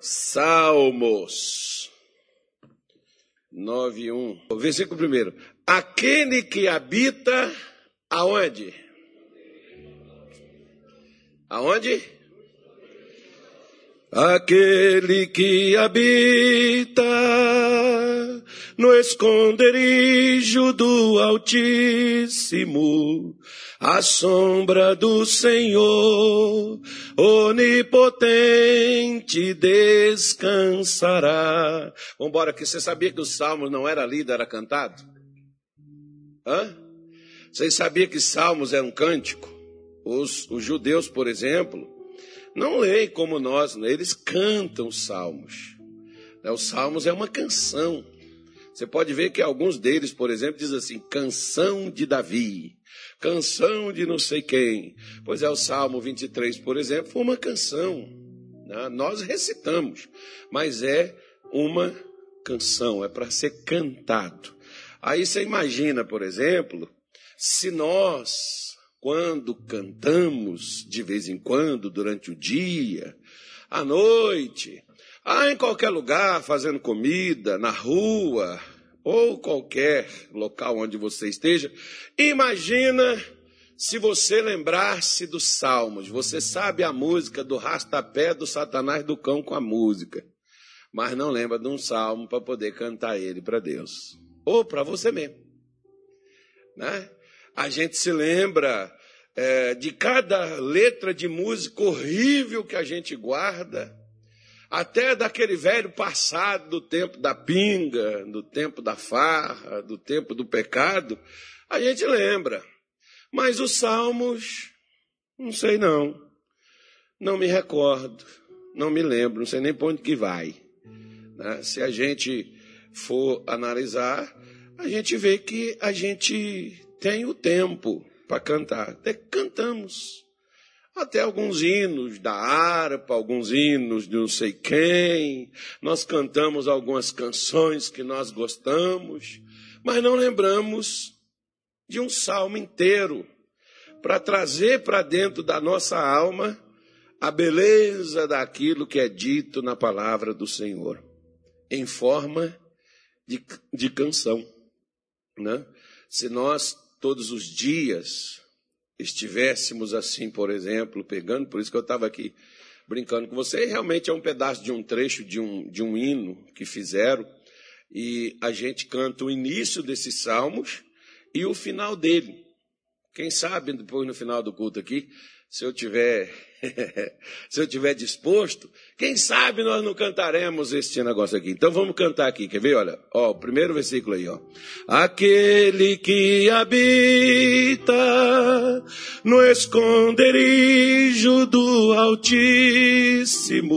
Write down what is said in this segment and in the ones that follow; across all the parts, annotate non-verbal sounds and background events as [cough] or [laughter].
Salmos 9, 1. Versículo 1. Aquele que habita aonde? Aonde? Aquele que habita no esconderijo do Altíssimo, a sombra do Senhor, onipotente descansará. Vambora, que você sabia que o Salmos não era lido, era cantado? Hã? Vocês sabiam que Salmos era um cântico? Os, os judeus, por exemplo, não leem como nós, né? eles cantam salmos. Né? Os salmos é uma canção. Você pode ver que alguns deles, por exemplo, diz assim: canção de Davi, canção de não sei quem. Pois é, o Salmo 23, por exemplo, foi uma canção. Né? Nós recitamos, mas é uma canção, é para ser cantado. Aí você imagina, por exemplo, se nós quando cantamos de vez em quando, durante o dia, à noite, ah, em qualquer lugar, fazendo comida, na rua, ou qualquer local onde você esteja, imagina se você lembrasse dos salmos. Você sabe a música do rastapé do Satanás do cão com a música, mas não lembra de um salmo para poder cantar ele para Deus, ou para você mesmo. Né? A gente se lembra é, de cada letra de música horrível que a gente guarda, até daquele velho passado do tempo da pinga, do tempo da farra, do tempo do pecado, a gente lembra. Mas os salmos, não sei não. Não me recordo, não me lembro, não sei nem para onde que vai. Né? Se a gente for analisar, a gente vê que a gente tem o tempo para cantar. Até cantamos. Até alguns hinos da harpa, alguns hinos de não sei quem. Nós cantamos algumas canções que nós gostamos, mas não lembramos de um salmo inteiro para trazer para dentro da nossa alma a beleza daquilo que é dito na palavra do Senhor, em forma de, de canção. Né? Se nós todos os dias estivéssemos assim, por exemplo, pegando, por isso que eu estava aqui brincando com você, realmente é um pedaço de um trecho de um, de um hino que fizeram, e a gente canta o início desses salmos e o final dele. Quem sabe depois no final do culto aqui, se eu tiver [laughs] se eu tiver disposto, quem sabe nós não cantaremos este negócio aqui. Então vamos cantar aqui, quer ver? Olha, ó, o primeiro versículo aí, ó. Aquele que habita no esconderijo do Altíssimo,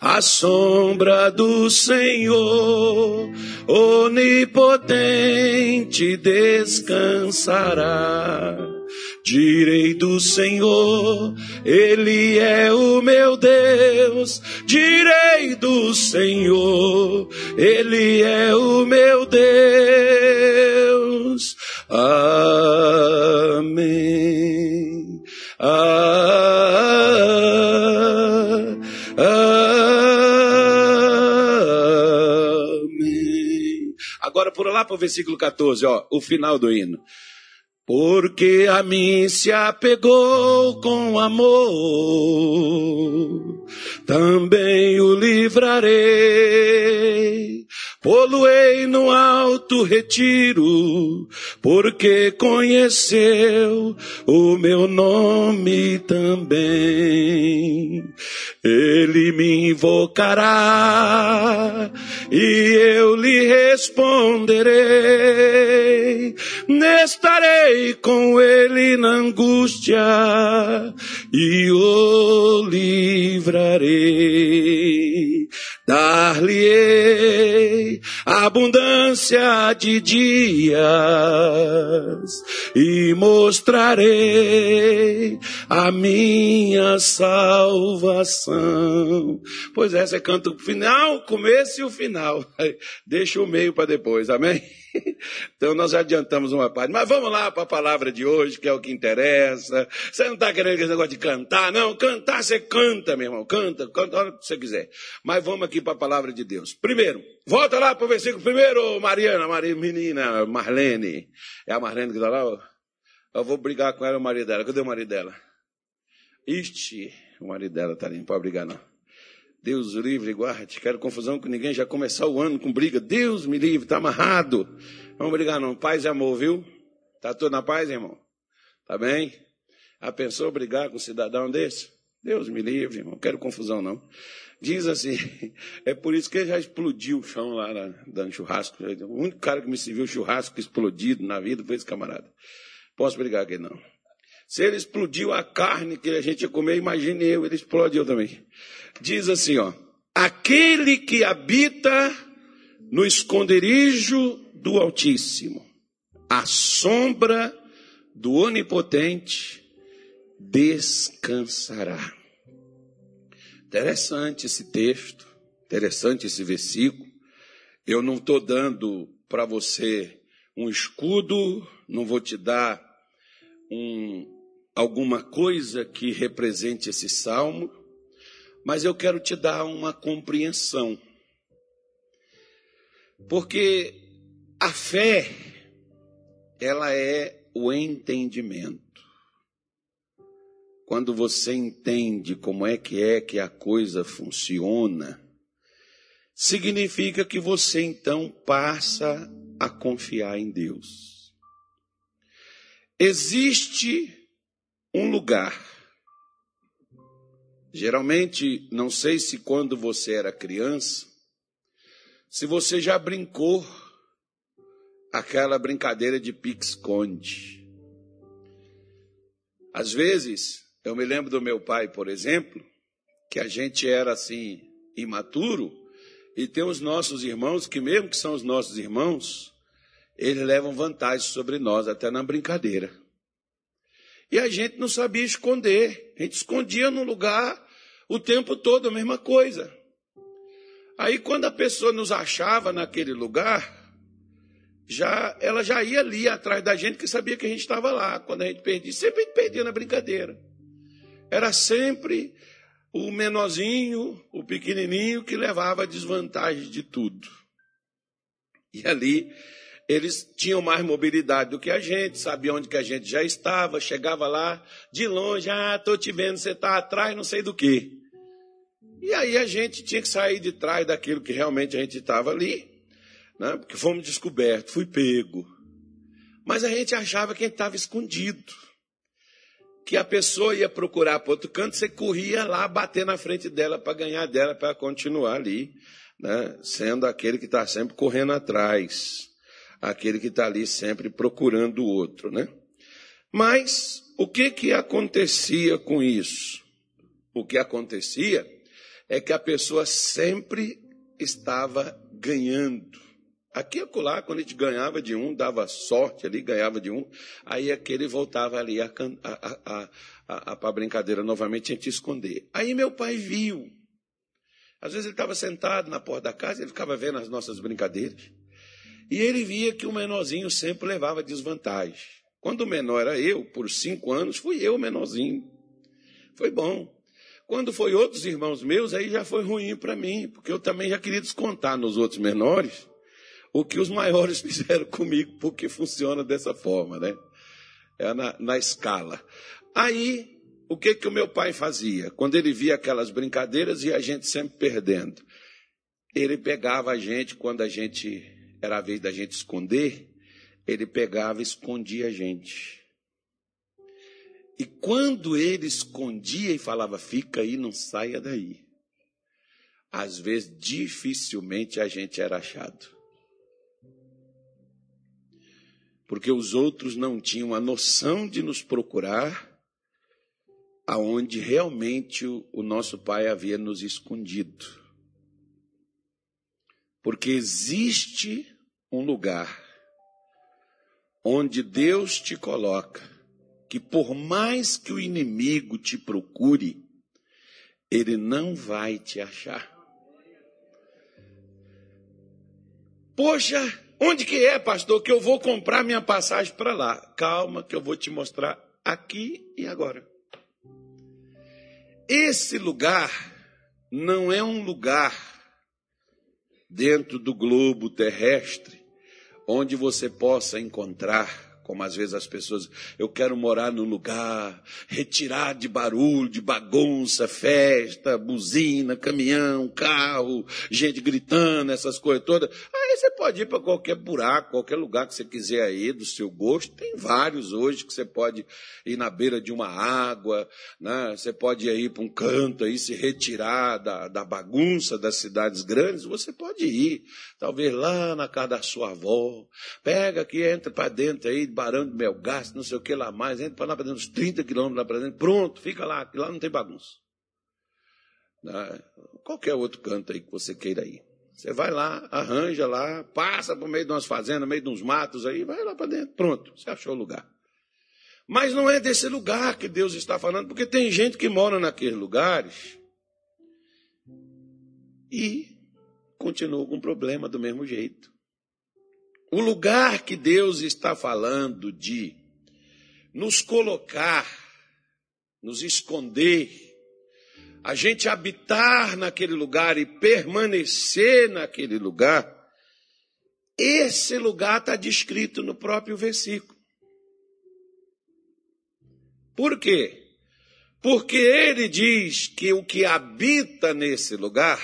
a sombra do Senhor, onipotente descansará Direi do Senhor, Ele é o meu Deus. Direi do Senhor, Ele é o meu Deus. Amém. Amém. Agora por lá para o versículo 14, ó, o final do hino. Porque a mim se apegou com amor, também o livrarei. Poluei no alto retiro, porque conheceu o meu nome também. Ele me invocará e eu lhe responderei. Estarei com ele na angústia e o livrarei Dar-lhe-ei abundância de dias e mostrarei a minha salvação. Pois é, você canta o final, o começo e o final. [laughs] Deixa o meio para depois, amém? [laughs] Então nós adiantamos uma parte. Mas vamos lá para a palavra de hoje, que é o que interessa. Você não está querendo esse negócio de cantar, não? Cantar, você canta, meu irmão. Canta, canta a que você quiser. Mas vamos aqui para a palavra de Deus. Primeiro, volta lá para o versículo primeiro, Mariana, Maria, menina, Marlene. É a Marlene que está lá? Eu vou brigar com ela, o marido dela. Cadê o marido dela? Ixi, o marido dela está ali, não pode brigar não. Deus livre, guarde. Quero confusão com ninguém. Já começar o ano com briga. Deus me livre, está amarrado. Vamos brigar não. Paz e amor, viu? Tá tudo na paz, irmão? Tá bem? A pensou brigar com um cidadão desse? Deus me livre, irmão. Quero confusão não. Diz assim, [laughs] é por isso que ele já explodiu o chão lá dando churrasco. O único cara que me serviu churrasco explodido na vida foi esse camarada. Posso brigar aqui não. Se ele explodiu a carne que a gente ia comer, imagine eu, ele explodiu também. Diz assim, ó. Aquele que habita no esconderijo do Altíssimo, a sombra do Onipotente descansará. Interessante esse texto, interessante esse versículo. Eu não estou dando para você um escudo, não vou te dar um, alguma coisa que represente esse salmo, mas eu quero te dar uma compreensão. Porque a fé, ela é o entendimento. Quando você entende como é que é que a coisa funciona, significa que você então passa a confiar em Deus. Existe um lugar. Geralmente, não sei se quando você era criança, se você já brincou aquela brincadeira de pique-esconde. Às vezes, eu me lembro do meu pai, por exemplo, que a gente era assim, imaturo, e tem os nossos irmãos que, mesmo que são os nossos irmãos, eles levam vantagem sobre nós, até na brincadeira. E a gente não sabia esconder. A gente escondia no lugar o tempo todo a mesma coisa. Aí quando a pessoa nos achava naquele lugar, já ela já ia ali atrás da gente que sabia que a gente estava lá. Quando a gente perdia, sempre a gente perdia na brincadeira. Era sempre o menorzinho, o pequenininho que levava a desvantagem de tudo. E ali eles tinham mais mobilidade do que a gente, sabiam onde que a gente já estava, chegava lá de longe, ah, estou te vendo, você está atrás, não sei do que. E aí a gente tinha que sair de trás daquilo que realmente a gente estava ali, né? porque fomos descobertos, fui pego. Mas a gente achava que a gente estava escondido. Que a pessoa ia procurar para outro canto, você corria lá bater na frente dela para ganhar dela, para continuar ali, né? sendo aquele que está sempre correndo atrás aquele que está ali sempre procurando o outro, né? Mas o que que acontecia com isso? O que acontecia é que a pessoa sempre estava ganhando. Aqui e acolá, quando a gente ganhava de um, dava sorte ali, ganhava de um, aí aquele voltava ali a, a, a, a, a, brincadeira novamente, a gente esconder. Aí meu pai viu. Às vezes ele estava sentado na porta da casa, ele ficava vendo as nossas brincadeiras. E ele via que o menorzinho sempre levava desvantagem. Quando o menor era eu, por cinco anos, fui eu o menorzinho. Foi bom. Quando foi outros irmãos meus, aí já foi ruim para mim, porque eu também já queria descontar nos outros menores o que os maiores [laughs] fizeram comigo, porque funciona dessa forma, né? É na, na escala. Aí, o que que o meu pai fazia? Quando ele via aquelas brincadeiras e a gente sempre perdendo, ele pegava a gente quando a gente era a vez da gente esconder, ele pegava e escondia a gente. E quando ele escondia e falava, fica aí, não saia daí. Às vezes, dificilmente a gente era achado. Porque os outros não tinham a noção de nos procurar aonde realmente o, o nosso pai havia nos escondido. Porque existe um lugar onde Deus te coloca, que por mais que o inimigo te procure, ele não vai te achar. Poxa, onde que é, pastor, que eu vou comprar minha passagem para lá? Calma, que eu vou te mostrar aqui e agora. Esse lugar não é um lugar dentro do globo terrestre onde você possa encontrar como às vezes as pessoas, eu quero morar num lugar, retirar de barulho, de bagunça, festa, buzina, caminhão, carro, gente gritando, essas coisas todas. Aí você pode ir para qualquer buraco, qualquer lugar que você quiser aí, do seu gosto. Tem vários hoje que você pode ir na beira de uma água, né? você pode ir para um canto aí, se retirar da, da bagunça das cidades grandes, você pode ir. Talvez lá na casa da sua avó. Pega aqui, entra para dentro aí, Barão de Melgaço, não sei o que lá mais, entra para lá para dentro, uns 30 quilômetros lá para dentro, pronto, fica lá, que lá não tem bagunça. Né? Qualquer outro canto aí que você queira ir. Você vai lá, arranja lá, passa por meio de umas fazendas, meio de uns matos aí, vai lá para dentro, pronto, você achou o lugar. Mas não é desse lugar que Deus está falando, porque tem gente que mora naqueles lugares e continua com problema do mesmo jeito. O lugar que Deus está falando de nos colocar, nos esconder, a gente habitar naquele lugar e permanecer naquele lugar, esse lugar está descrito no próprio versículo. Por quê? Porque ele diz que o que habita nesse lugar,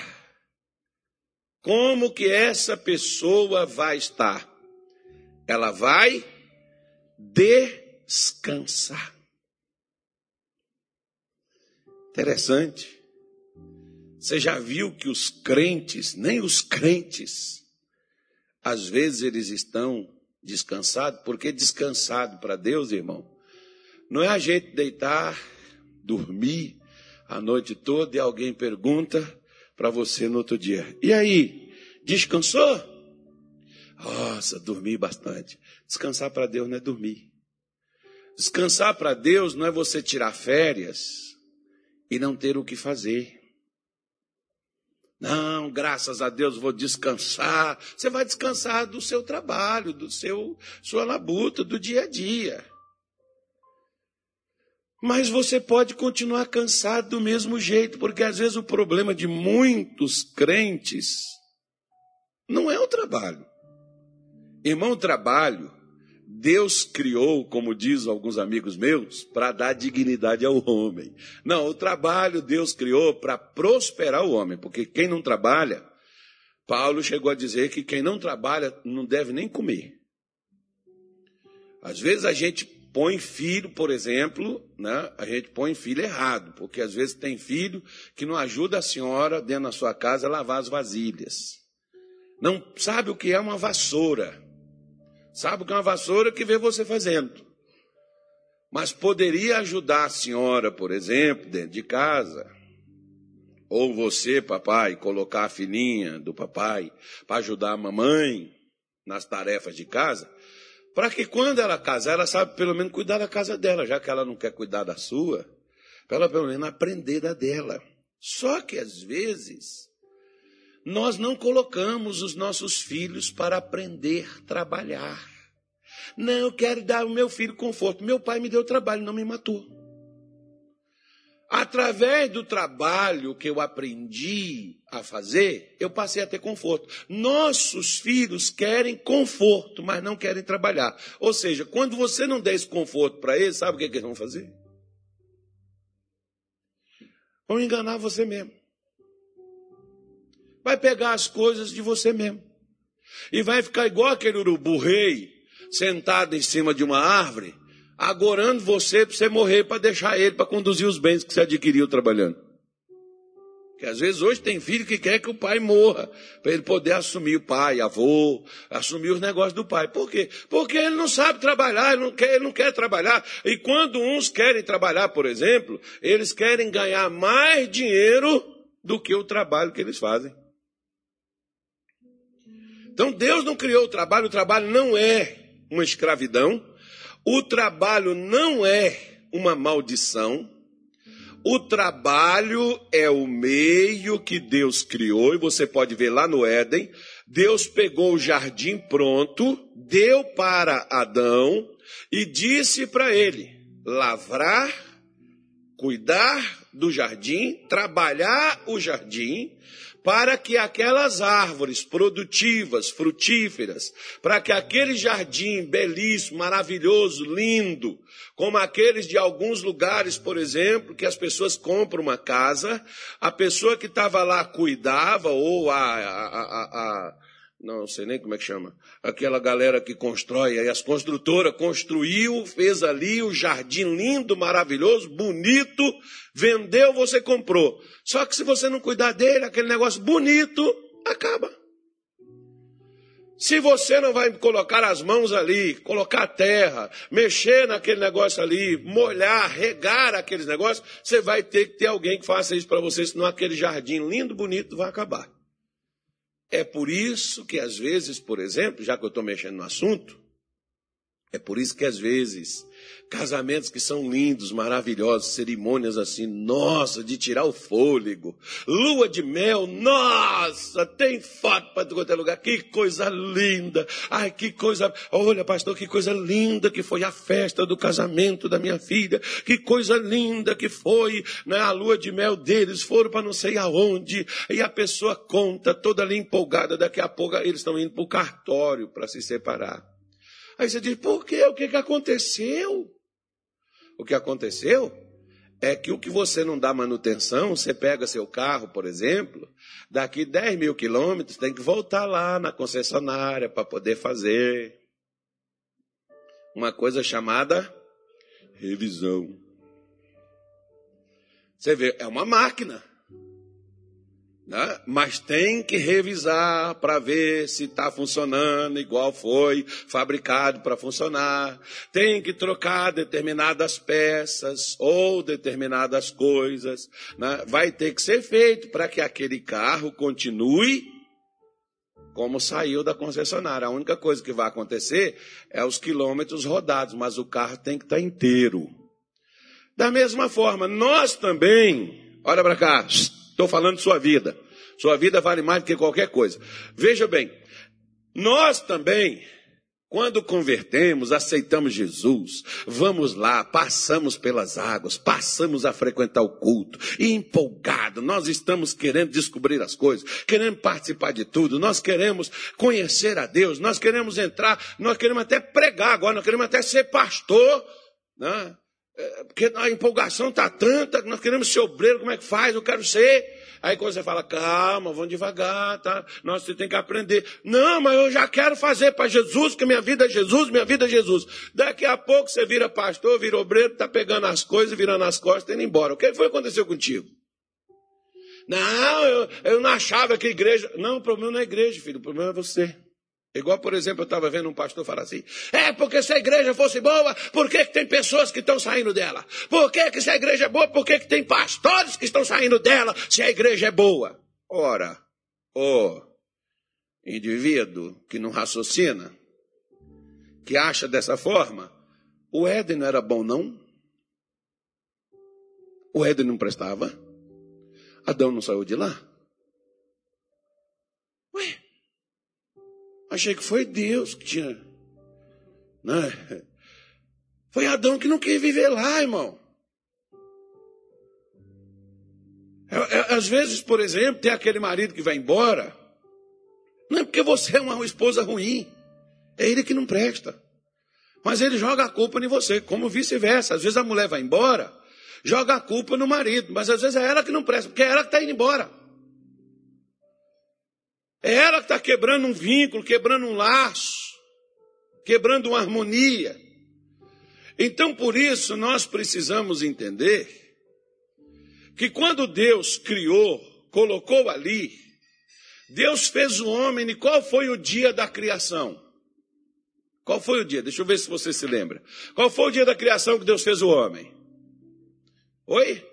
como que essa pessoa vai estar? ela vai descansar. Interessante. Você já viu que os crentes, nem os crentes, às vezes eles estão descansados, porque descansado para Deus, irmão, não é a gente deitar, dormir a noite toda e alguém pergunta para você no outro dia: e aí, descansou? Nossa, dormi bastante. Descansar para Deus não é dormir. Descansar para Deus não é você tirar férias e não ter o que fazer. Não, graças a Deus vou descansar. Você vai descansar do seu trabalho, do seu sua labuta, do dia a dia. Mas você pode continuar cansado do mesmo jeito, porque às vezes o problema de muitos crentes não é o trabalho. Irmão, trabalho, Deus criou, como diz alguns amigos meus, para dar dignidade ao homem. Não, o trabalho Deus criou para prosperar o homem, porque quem não trabalha, Paulo chegou a dizer que quem não trabalha não deve nem comer. Às vezes a gente põe filho, por exemplo, né? A gente põe filho errado, porque às vezes tem filho que não ajuda a senhora dentro da sua casa a lavar as vasilhas. Não sabe o que é uma vassoura. Sabe que é uma vassoura que vê você fazendo. Mas poderia ajudar a senhora, por exemplo, dentro de casa. Ou você, papai, colocar a filhinha do papai para ajudar a mamãe nas tarefas de casa. Para que quando ela casar, ela sabe pelo menos cuidar da casa dela, já que ela não quer cuidar da sua, para ela pelo menos aprender da dela. Só que às vezes nós não colocamos os nossos filhos para aprender a trabalhar. Não, eu quero dar ao meu filho conforto. Meu pai me deu trabalho, não me matou. Através do trabalho que eu aprendi a fazer, eu passei a ter conforto. Nossos filhos querem conforto, mas não querem trabalhar. Ou seja, quando você não der esse conforto para eles, sabe o que, que eles vão fazer? Vão enganar você mesmo vai pegar as coisas de você mesmo. E vai ficar igual aquele urubu rei, sentado em cima de uma árvore, agorando você para você morrer, para deixar ele, para conduzir os bens que você adquiriu trabalhando. Que às vezes hoje tem filho que quer que o pai morra, para ele poder assumir o pai, avô, assumir os negócios do pai. Por quê? Porque ele não sabe trabalhar, ele não quer, ele não quer trabalhar. E quando uns querem trabalhar, por exemplo, eles querem ganhar mais dinheiro do que o trabalho que eles fazem. Então Deus não criou o trabalho, o trabalho não é uma escravidão, o trabalho não é uma maldição. O trabalho é o meio que Deus criou, e você pode ver lá no Éden. Deus pegou o jardim pronto, deu para Adão e disse para ele: lavrar, cuidar do jardim, trabalhar o jardim, para que aquelas árvores produtivas, frutíferas, para que aquele jardim belíssimo, maravilhoso, lindo, como aqueles de alguns lugares, por exemplo, que as pessoas compram uma casa, a pessoa que estava lá cuidava, ou a, a, a, a não sei nem como é que chama, aquela galera que constrói, aí as construtoras construiu, fez ali o jardim lindo, maravilhoso, bonito, vendeu, você comprou. Só que se você não cuidar dele, aquele negócio bonito acaba. Se você não vai colocar as mãos ali, colocar a terra, mexer naquele negócio ali, molhar, regar aqueles negócios, você vai ter que ter alguém que faça isso para você, senão aquele jardim lindo, bonito vai acabar. É por isso que às vezes, por exemplo, já que eu estou mexendo no assunto, é por isso que às vezes Casamentos que são lindos, maravilhosos, cerimônias assim, nossa, de tirar o fôlego. Lua de mel, nossa, tem foto para todo é lugar. Que coisa linda. Ai, que coisa. Olha, pastor, que coisa linda que foi a festa do casamento da minha filha. Que coisa linda que foi né, a lua de mel deles. Foram para não sei aonde. E a pessoa conta, toda ali empolgada. Daqui a pouco eles estão indo para o cartório para se separar. Aí você diz, por quê? O que, que aconteceu? O que aconteceu é que o que você não dá manutenção, você pega seu carro, por exemplo, daqui 10 mil quilômetros, tem que voltar lá na concessionária para poder fazer uma coisa chamada revisão. Você vê, é uma máquina. Né? Mas tem que revisar para ver se está funcionando igual foi fabricado para funcionar. Tem que trocar determinadas peças ou determinadas coisas. Né? Vai ter que ser feito para que aquele carro continue como saiu da concessionária. A única coisa que vai acontecer é os quilômetros rodados, mas o carro tem que estar tá inteiro. Da mesma forma, nós também, olha para cá, Estou falando de sua vida. Sua vida vale mais do que qualquer coisa. Veja bem, nós também, quando convertemos, aceitamos Jesus, vamos lá, passamos pelas águas, passamos a frequentar o culto, e empolgado, nós estamos querendo descobrir as coisas, queremos participar de tudo, nós queremos conhecer a Deus, nós queremos entrar, nós queremos até pregar agora, nós queremos até ser pastor, né? Porque a empolgação está tanta, nós queremos ser obreiro, como é que faz? Eu quero ser. Aí quando você fala, calma, vamos devagar, tá? Nós tem que aprender. Não, mas eu já quero fazer para Jesus, que minha vida é Jesus, minha vida é Jesus. Daqui a pouco você vira pastor, vira obreiro, está pegando as coisas, virando as costas e indo embora. O que foi que aconteceu contigo? Não, eu, eu não achava que igreja. Não, o problema não é igreja, filho, o problema é você. Igual, por exemplo, eu estava vendo um pastor falar assim: é porque se a igreja fosse boa, por que, que tem pessoas que estão saindo dela? Por que, que se a igreja é boa, por que, que tem pastores que estão saindo dela se a igreja é boa? Ora, o indivíduo que não raciocina, que acha dessa forma, o Éden não era bom, não? O Éden não prestava? Adão não saiu de lá? Achei que foi Deus que tinha. Né? Foi Adão que não quis viver lá, irmão. É, é, às vezes, por exemplo, tem aquele marido que vai embora. Não é porque você é uma esposa ruim. É ele que não presta. Mas ele joga a culpa em você, como vice-versa. Às vezes a mulher vai embora, joga a culpa no marido. Mas às vezes é ela que não presta, porque é ela que está indo embora. É ela que está quebrando um vínculo, quebrando um laço, quebrando uma harmonia. Então, por isso, nós precisamos entender que quando Deus criou, colocou ali, Deus fez o homem, e qual foi o dia da criação? Qual foi o dia? Deixa eu ver se você se lembra. Qual foi o dia da criação que Deus fez o homem? Oi?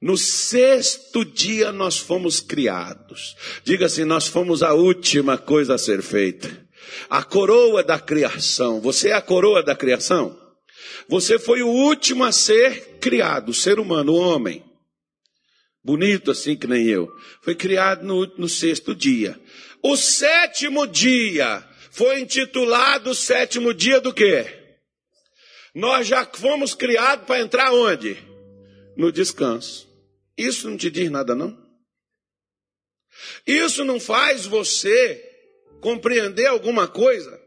No sexto dia nós fomos criados. Diga assim: nós fomos a última coisa a ser feita. A coroa da criação. Você é a coroa da criação? Você foi o último a ser criado, o ser humano, o homem. Bonito assim que nem eu. Foi criado no, no sexto dia. O sétimo dia foi intitulado sétimo dia do quê? Nós já fomos criados para entrar onde? No descanso. Isso não te diz nada, não? Isso não faz você compreender alguma coisa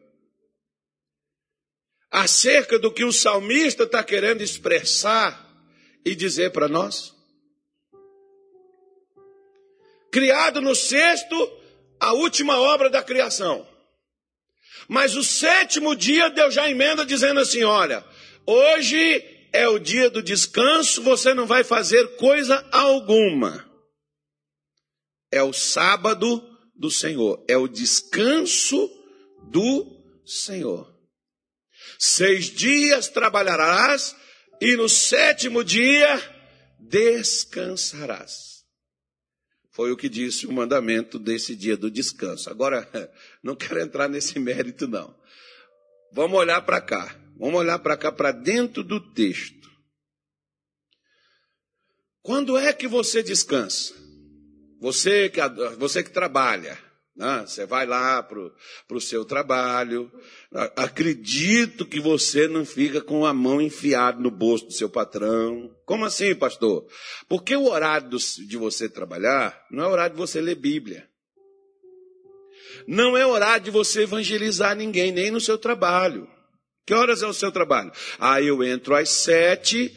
acerca do que o salmista está querendo expressar e dizer para nós? Criado no sexto, a última obra da criação. Mas o sétimo dia Deus já emenda dizendo assim: olha, hoje é o dia do descanso, você não vai fazer coisa alguma. É o sábado do Senhor, é o descanso do Senhor. Seis dias trabalharás e no sétimo dia descansarás. Foi o que disse o mandamento desse dia do descanso. Agora, [laughs] não quero entrar nesse mérito, não. Vamos olhar para cá. Vamos olhar para cá, para dentro do texto. Quando é que você descansa? Você que, você que trabalha, né? Você vai lá para o seu trabalho. Acredito que você não fica com a mão enfiada no bolso do seu patrão. Como assim, pastor? Porque o horário de você trabalhar não é horário de você ler Bíblia. Não é horário de você evangelizar ninguém, nem no seu trabalho. Que horas é o seu trabalho? Ah, eu entro às sete,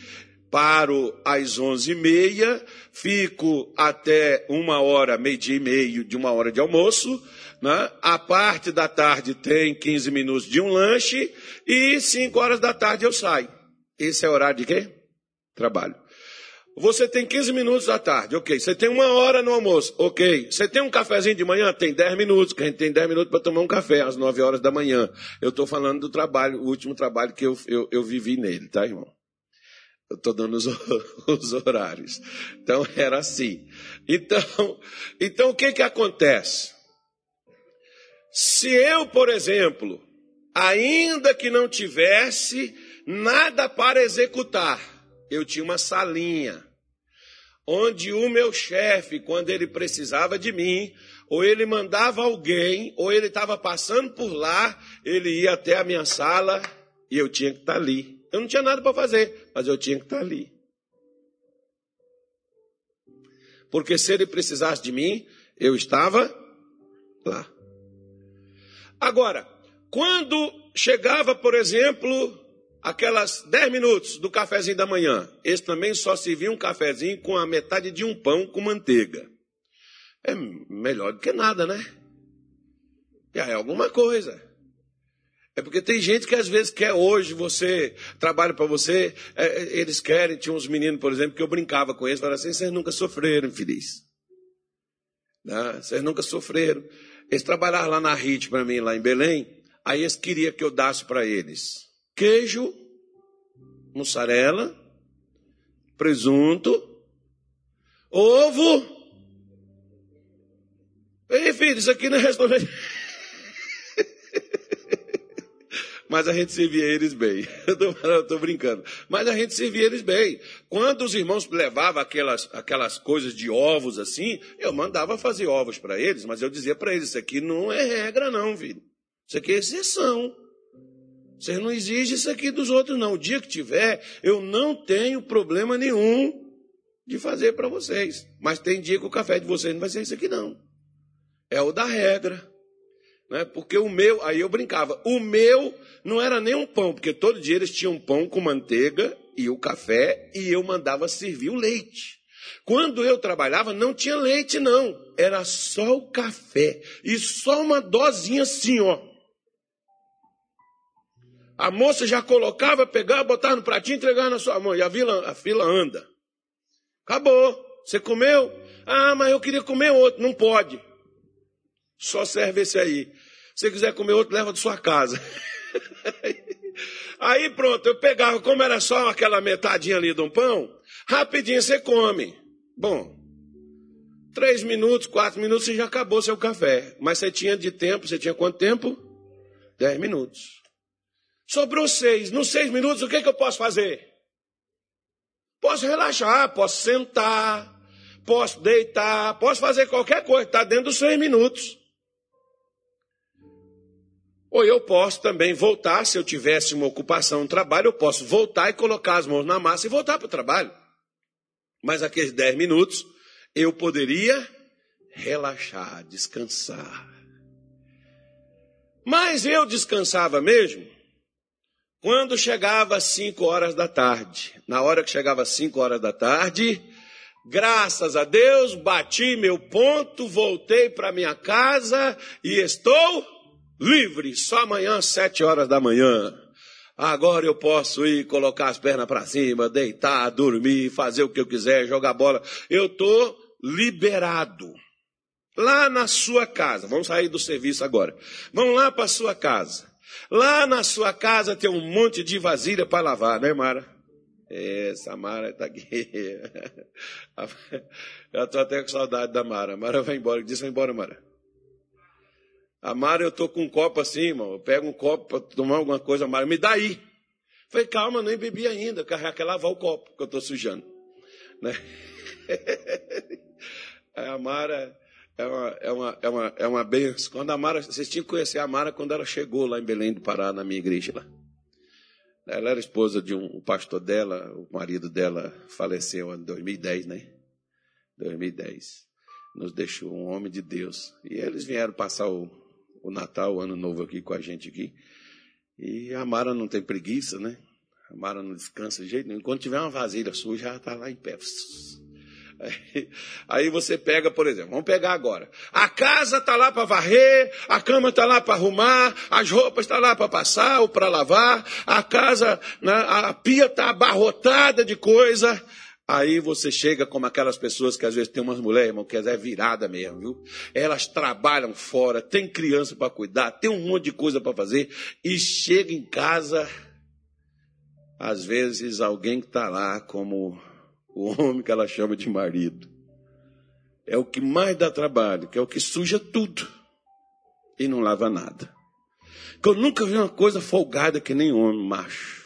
paro às onze e meia, fico até uma hora, meio-dia e meio de uma hora de almoço, né? a parte da tarde tem 15 minutos de um lanche e cinco horas da tarde eu saio. Esse é o horário de quê? Trabalho. Você tem 15 minutos da tarde, ok. Você tem uma hora no almoço, ok. Você tem um cafezinho de manhã? Tem 10 minutos, que a gente tem 10 minutos para tomar um café às 9 horas da manhã. Eu estou falando do trabalho, o último trabalho que eu, eu, eu vivi nele, tá, irmão? Eu estou dando os, [laughs] os, horários. Então era assim. Então, então o que que acontece? Se eu, por exemplo, ainda que não tivesse nada para executar, eu tinha uma salinha onde o meu chefe, quando ele precisava de mim, ou ele mandava alguém, ou ele estava passando por lá, ele ia até a minha sala e eu tinha que estar ali. Eu não tinha nada para fazer, mas eu tinha que estar ali. Porque se ele precisasse de mim, eu estava lá. Agora, quando chegava, por exemplo, aquelas 10 minutos do cafezinho da manhã, esse também só servia um cafezinho com a metade de um pão com manteiga. É melhor do que nada, né? Já é alguma coisa. É porque tem gente que às vezes quer hoje, você trabalha para você, é, é, eles querem, tinha uns meninos, por exemplo, que eu brincava com eles, falava assim, vocês nunca sofreram, infeliz. Né? Vocês nunca sofreram. Eles trabalharam lá na RIT para mim, lá em Belém, aí eles queriam que eu dasse para eles queijo, mussarela, presunto, ovo. Ei, filho, isso aqui não é restaurante. [laughs] mas a gente servia eles bem. [laughs] Eu estou brincando. Mas a gente servia eles bem. Quando os irmãos levavam aquelas, aquelas coisas de ovos assim, eu mandava fazer ovos para eles, mas eu dizia para eles: Isso aqui não é regra, não, filho. Isso aqui é exceção. Vocês não exigem isso aqui dos outros, não. O dia que tiver, eu não tenho problema nenhum de fazer para vocês. Mas tem dia que o café de vocês não vai ser isso aqui, não. É o da regra. Né? Porque o meu, aí eu brincava, o meu não era nem um pão, porque todo dia eles tinham pão com manteiga e o café, e eu mandava servir o leite. Quando eu trabalhava, não tinha leite, não. Era só o café. E só uma dosinha assim, ó. A moça já colocava, pegava, botava no pratinho e entregava na sua mão. E a, vila, a fila anda. Acabou. Você comeu? Ah, mas eu queria comer outro. Não pode. Só serve esse aí. Se você quiser comer outro, leva de sua casa. [laughs] Aí pronto, eu pegava, como era só aquela metadinha ali de um pão, rapidinho você come. Bom, três minutos, quatro minutos, você já acabou seu café. Mas você tinha de tempo, você tinha quanto tempo? Dez minutos. Sobrou seis. Nos seis minutos, o que, que eu posso fazer? Posso relaxar, posso sentar, posso deitar, posso fazer qualquer coisa, está dentro dos seis minutos. Ou eu posso também voltar, se eu tivesse uma ocupação, um trabalho, eu posso voltar e colocar as mãos na massa e voltar para o trabalho. Mas aqueles dez minutos, eu poderia relaxar, descansar. Mas eu descansava mesmo quando chegava às cinco horas da tarde. Na hora que chegava às cinco horas da tarde, graças a Deus, bati meu ponto, voltei para minha casa e estou livre. Só amanhã, sete horas da manhã. Agora eu posso ir colocar as pernas para cima, deitar, dormir, fazer o que eu quiser, jogar bola. Eu estou liberado. Lá na sua casa, vamos sair do serviço agora. Vamos lá para sua casa. Lá na sua casa tem um monte de vasilha para lavar, né, Mara? Essa Mara está aqui. [laughs] Eu estou até com saudade da Mara. A Mara vai embora. Diz, vai embora, Mara. A Mara, eu estou com um copo assim, irmão. Eu pego um copo para tomar alguma coisa. Mara, me dá aí. Falei, calma, nem bebi ainda. Eu quer lavar o copo que eu estou sujando. [laughs] Né? a Mara é uma, é uma, é uma, é uma benção. Quando a Mara, vocês tinham que conhecer a Mara quando ela chegou lá em Belém do Pará, na minha igreja lá. Ela era esposa de um pastor dela, o marido dela faleceu em 2010, né? 2010. Nos deixou um homem de Deus. E eles vieram passar o, o Natal, o Ano Novo aqui com a gente aqui. E a Mara não tem preguiça, né? A Mara não descansa de jeito nenhum. Quando tiver uma vasilha suja, ela está lá em pé. Aí, você pega, por exemplo, vamos pegar agora. A casa está lá para varrer, a cama está lá para arrumar, as roupas estão tá lá para passar ou para lavar, a casa, né, a pia está abarrotada de coisa. Aí você chega como aquelas pessoas que às vezes tem umas mulheres, irmão, que é virada mesmo, viu? Elas trabalham fora, tem criança para cuidar, tem um monte de coisa para fazer e chega em casa, às vezes alguém que está lá como o homem que ela chama de marido. É o que mais dá trabalho, que é o que suja tudo e não lava nada. Que eu nunca vi uma coisa folgada que nem homem macho.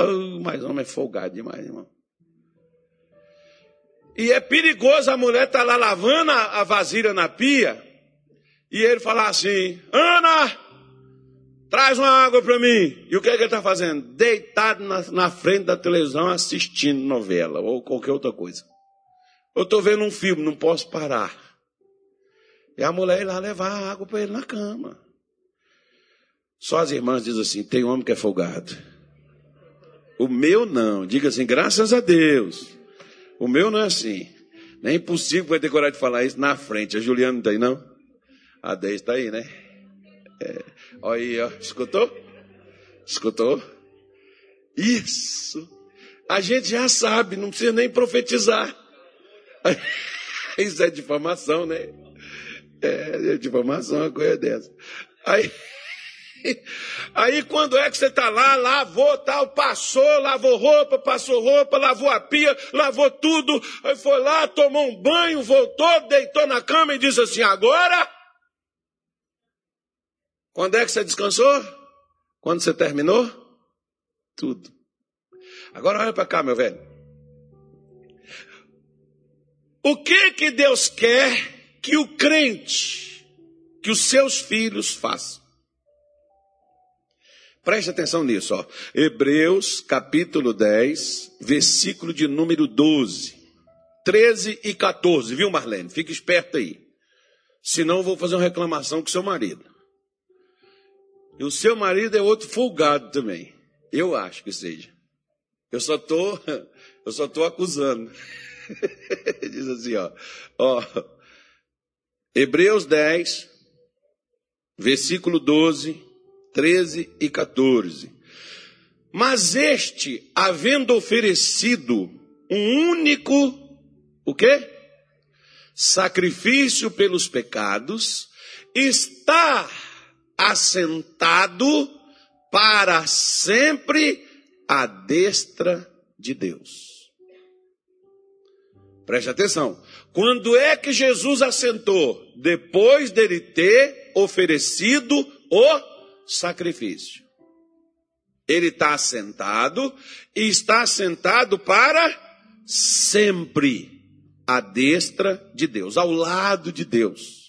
Oh, mas homem é folgado demais, irmão. E é perigoso a mulher estar tá lá lavando a, a vasilha na pia e ele falar assim: Ana, Traz uma água para mim. E o que, é que ele está fazendo? Deitado na, na, frente da televisão assistindo novela ou qualquer outra coisa. Eu estou vendo um filme, não posso parar. E a mulher ir lá levar água para ele na cama. Só as irmãs dizem assim: tem homem que é folgado. O meu não. Diga assim, graças a Deus. O meu não é assim. Nem é impossível vai ter coragem de falar isso na frente. A Juliana não está aí, não? A Deise está aí, né? É, olha aí, ó. escutou? Escutou? Isso. A gente já sabe, não precisa nem profetizar. [laughs] Isso é difamação, né? É, é difamação, uma coisa dessa. Aí, [laughs] aí quando é que você está lá, lavou tal, passou, lavou roupa, passou roupa, lavou a pia, lavou tudo, aí foi lá, tomou um banho, voltou, deitou na cama e disse assim: agora quando é que você descansou? Quando você terminou? Tudo. Agora olha para cá, meu velho. O que que Deus quer que o crente, que os seus filhos façam? Preste atenção nisso, ó. Hebreus capítulo 10, versículo de número 12, 13 e 14, viu, Marlene? Fique esperto aí. Senão eu vou fazer uma reclamação com seu marido. E o seu marido é outro folgado também. Eu acho que seja. Eu só tô, [laughs] eu só tô acusando. [laughs] Diz assim, ó, ó, Hebreus 10, versículo 12, 13 e 14. Mas este, havendo oferecido um único, o quê? Sacrifício pelos pecados, está assentado para sempre à destra de Deus. Preste atenção. Quando é que Jesus assentou? Depois dele ter oferecido o sacrifício. Ele está assentado e está assentado para sempre à destra de Deus, ao lado de Deus.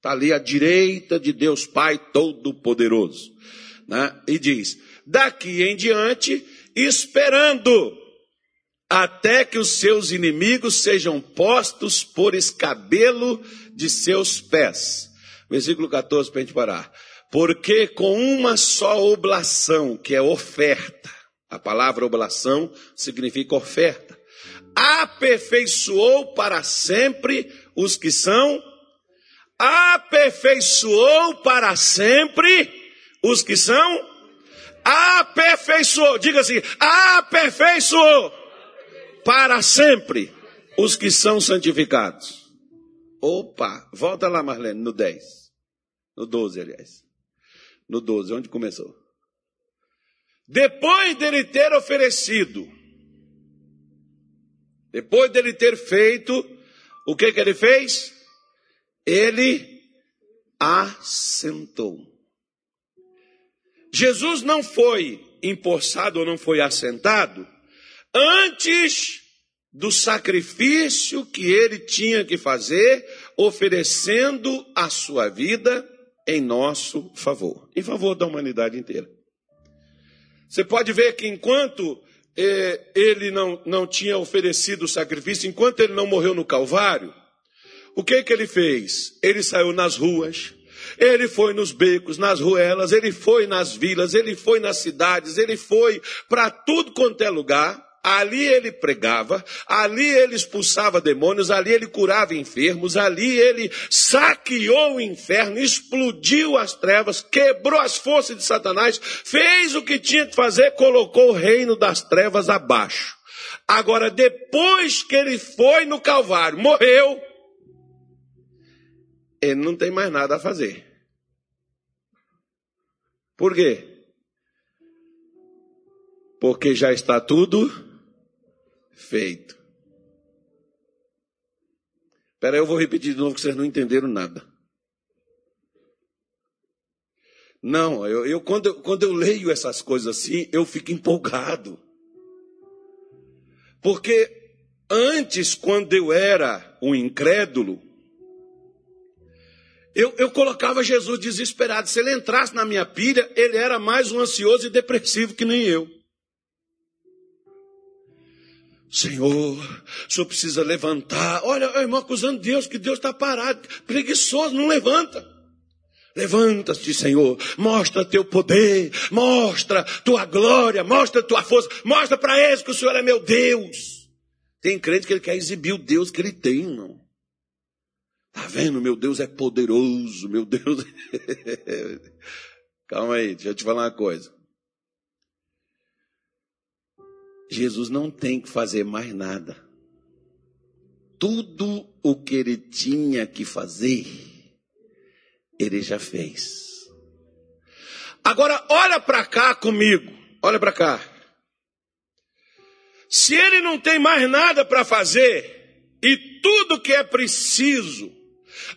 Está ali à direita de Deus Pai Todo-Poderoso. Né? E diz: daqui em diante, esperando até que os seus inimigos sejam postos por escabelo de seus pés. Versículo 14 para a gente parar. Porque com uma só oblação, que é oferta, a palavra oblação significa oferta, aperfeiçoou para sempre os que são, aperfeiçoou para sempre os que são, aperfeiçoou, diga assim, aperfeiçoou para sempre os que são santificados. Opa, volta lá, Marlene, no 10. No 12, aliás. No 12, onde começou? Depois dele ter oferecido, depois dele ter feito, o que que ele fez? Ele assentou. Jesus não foi empossado ou não foi assentado antes do sacrifício que ele tinha que fazer, oferecendo a sua vida em nosso favor, em favor da humanidade inteira. Você pode ver que enquanto eh, ele não, não tinha oferecido o sacrifício, enquanto ele não morreu no Calvário, o que que ele fez? Ele saiu nas ruas, ele foi nos becos, nas ruelas, ele foi nas vilas, ele foi nas cidades, ele foi para tudo quanto é lugar Ali ele pregava, ali ele expulsava demônios, ali ele curava enfermos, ali ele saqueou o inferno, explodiu as trevas, quebrou as forças de Satanás, fez o que tinha que fazer, colocou o reino das trevas abaixo. Agora, depois que ele foi no Calvário, morreu, ele não tem mais nada a fazer. Por quê? Porque já está tudo feito. Espera eu vou repetir de novo que vocês não entenderam nada. Não, eu, eu, quando, eu, quando eu leio essas coisas assim, eu fico empolgado. Porque antes, quando eu era um incrédulo, eu, eu colocava Jesus desesperado. Se ele entrasse na minha pilha, ele era mais um ansioso e depressivo que nem eu. Senhor, o senhor precisa levantar. Olha, irmão, acusando Deus, que Deus está parado, preguiçoso, não levanta. Levanta-te, Senhor, mostra teu poder, mostra tua glória, mostra tua força, mostra para eles que o Senhor é meu Deus. Tem crente que ele quer exibir o Deus que ele tem, não. Tá vendo? Meu Deus é poderoso, meu Deus. [laughs] Calma aí, deixa eu te falar uma coisa. Jesus não tem que fazer mais nada. Tudo o que ele tinha que fazer, ele já fez. Agora, olha para cá comigo. Olha para cá. Se ele não tem mais nada para fazer, e tudo que é preciso,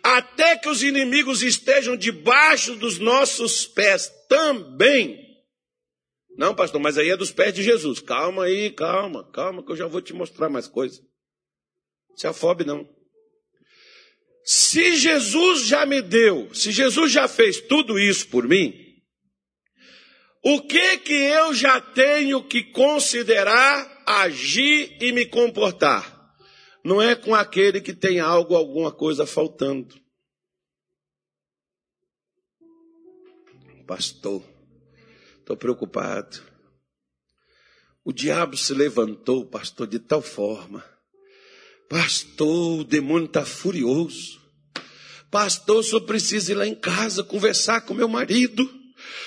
até que os inimigos estejam debaixo dos nossos pés também, não, pastor, mas aí é dos pés de Jesus. Calma aí, calma, calma, que eu já vou te mostrar mais coisas. Se afobe, não. Se Jesus já me deu, se Jesus já fez tudo isso por mim, o que que eu já tenho que considerar, agir e me comportar? Não é com aquele que tem algo, alguma coisa faltando. Pastor, Estou preocupado. O diabo se levantou, pastor, de tal forma. Pastor, o demônio está furioso. Pastor, o senhor precisa ir lá em casa conversar com meu marido.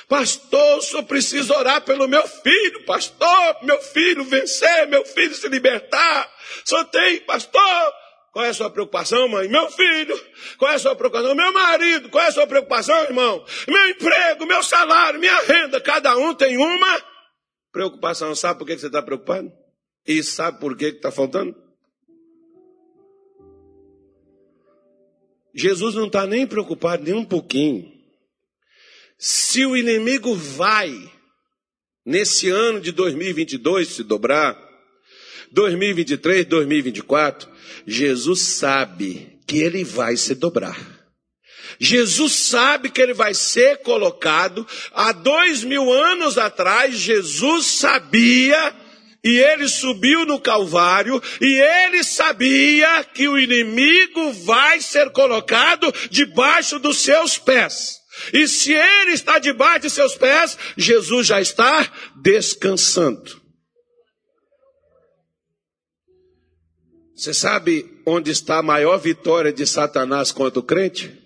Pastor, o senhor precisa orar pelo meu filho. Pastor, meu filho vencer, meu filho se libertar. Só tem, pastor, qual é a sua preocupação, mãe? Meu filho. Qual é a sua preocupação? Meu marido. Qual é a sua preocupação, irmão? Meu emprego, meu salário, minha renda. Cada um tem uma preocupação. Sabe por que você está preocupado? E sabe por que está faltando? Jesus não está nem preocupado nem um pouquinho. Se o inimigo vai, nesse ano de 2022, se dobrar, 2023, 2024, Jesus sabe que ele vai se dobrar. Jesus sabe que ele vai ser colocado. Há dois mil anos atrás, Jesus sabia e ele subiu no Calvário e ele sabia que o inimigo vai ser colocado debaixo dos seus pés. E se ele está debaixo de seus pés, Jesus já está descansando. Você sabe onde está a maior vitória de Satanás contra o crente?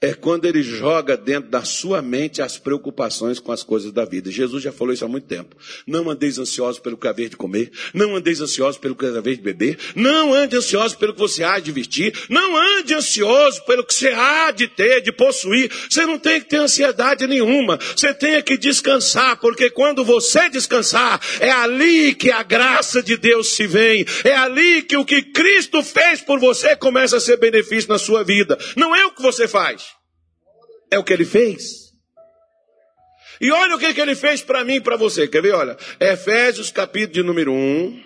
É quando ele joga dentro da sua mente as preocupações com as coisas da vida. Jesus já falou isso há muito tempo. Não andeis ansiosos pelo que haver de comer, não andeis ansiosos pelo que haver de beber, não ande ansioso pelo que você há de vestir, não ande ansioso pelo que você há de ter, de possuir. Você não tem que ter ansiedade nenhuma. Você tem que descansar, porque quando você descansar, é ali que a graça de Deus se vem. É ali que o que Cristo fez por você começa a ser benefício na sua vida. Não é o que você faz. É o que ele fez. E olha o que, que ele fez para mim e para você. Quer ver? Olha, Efésios capítulo de número 1.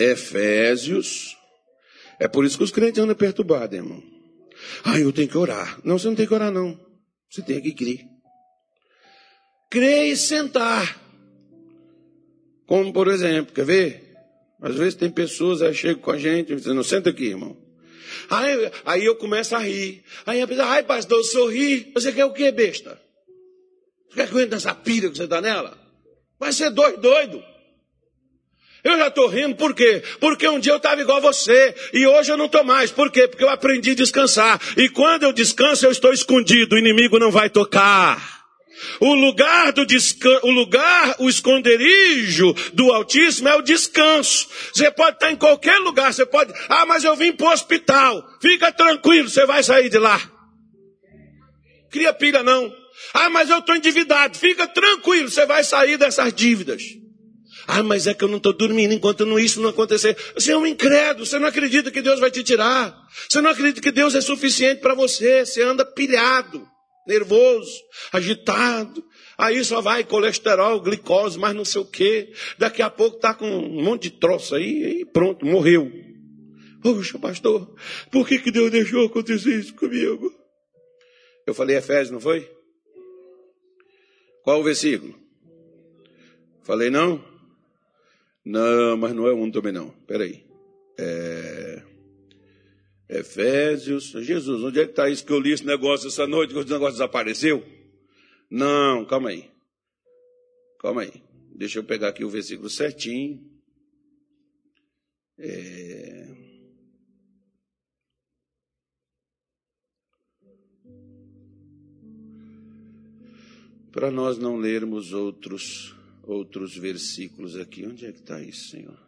Efésios. É por isso que os crentes andam perturbados, irmão. Ah, eu tenho que orar. Não, você não tem que orar, não. Você tem que crer. Crer e sentar. Como, por exemplo, quer ver? Às vezes tem pessoas aí chegam com a gente e dizem, não, senta aqui, irmão. Aí, aí eu começo a rir. Aí a pessoa, ai pastor, eu sorri. Você quer o que, besta? Você quer que eu entre nessa pilha que você está nela? Vai ser doido, doido. Eu já estou rindo, por quê? Porque um dia eu estava igual a você, e hoje eu não estou mais. Por quê? Porque eu aprendi a descansar. E quando eu descanso, eu estou escondido, o inimigo não vai tocar. O lugar do descanso, o lugar, o esconderijo do Altíssimo é o descanso. Você pode estar em qualquer lugar, você pode, ah, mas eu vim para o hospital. Fica tranquilo, você vai sair de lá. Cria pilha não. Ah, mas eu estou endividado. Fica tranquilo, você vai sair dessas dívidas. Ah, mas é que eu não estou dormindo enquanto não, isso não acontecer. Você é um incrédulo, você não acredita que Deus vai te tirar. Você não acredita que Deus é suficiente para você. Você anda pilhado nervoso, agitado. Aí só vai colesterol, glicose, mas não sei o quê. Daqui a pouco está com um monte de troço aí e pronto, morreu. Poxa, pastor, por que, que Deus deixou acontecer isso comigo? Eu falei Efésios, não foi? Qual o versículo? Falei não? Não, mas não é um também não. Peraí. É... Efésios. Jesus, onde é que está isso que eu li esse negócio essa noite, que o negócio desapareceu? Não, calma aí. Calma aí. Deixa eu pegar aqui o versículo certinho. É... Para nós não lermos outros outros versículos aqui. Onde é que está isso, Senhor?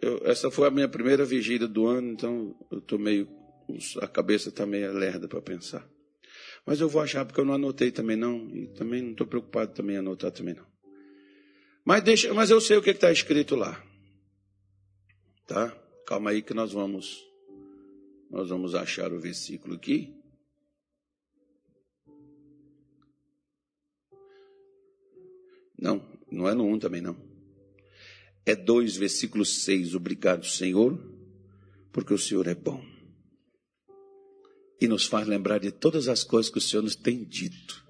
Eu, essa foi a minha primeira vigília do ano, então eu estou meio. A cabeça está meio lerda para pensar. Mas eu vou achar porque eu não anotei também não. E também não estou preocupado também em anotar também não. Mas, deixa, mas eu sei o que está escrito lá. Tá? Calma aí que nós vamos. Nós vamos achar o versículo aqui. Não, não é no 1 também não é 2, versículo 6. Obrigado, Senhor, porque o Senhor é bom. E nos faz lembrar de todas as coisas que o Senhor nos tem dito.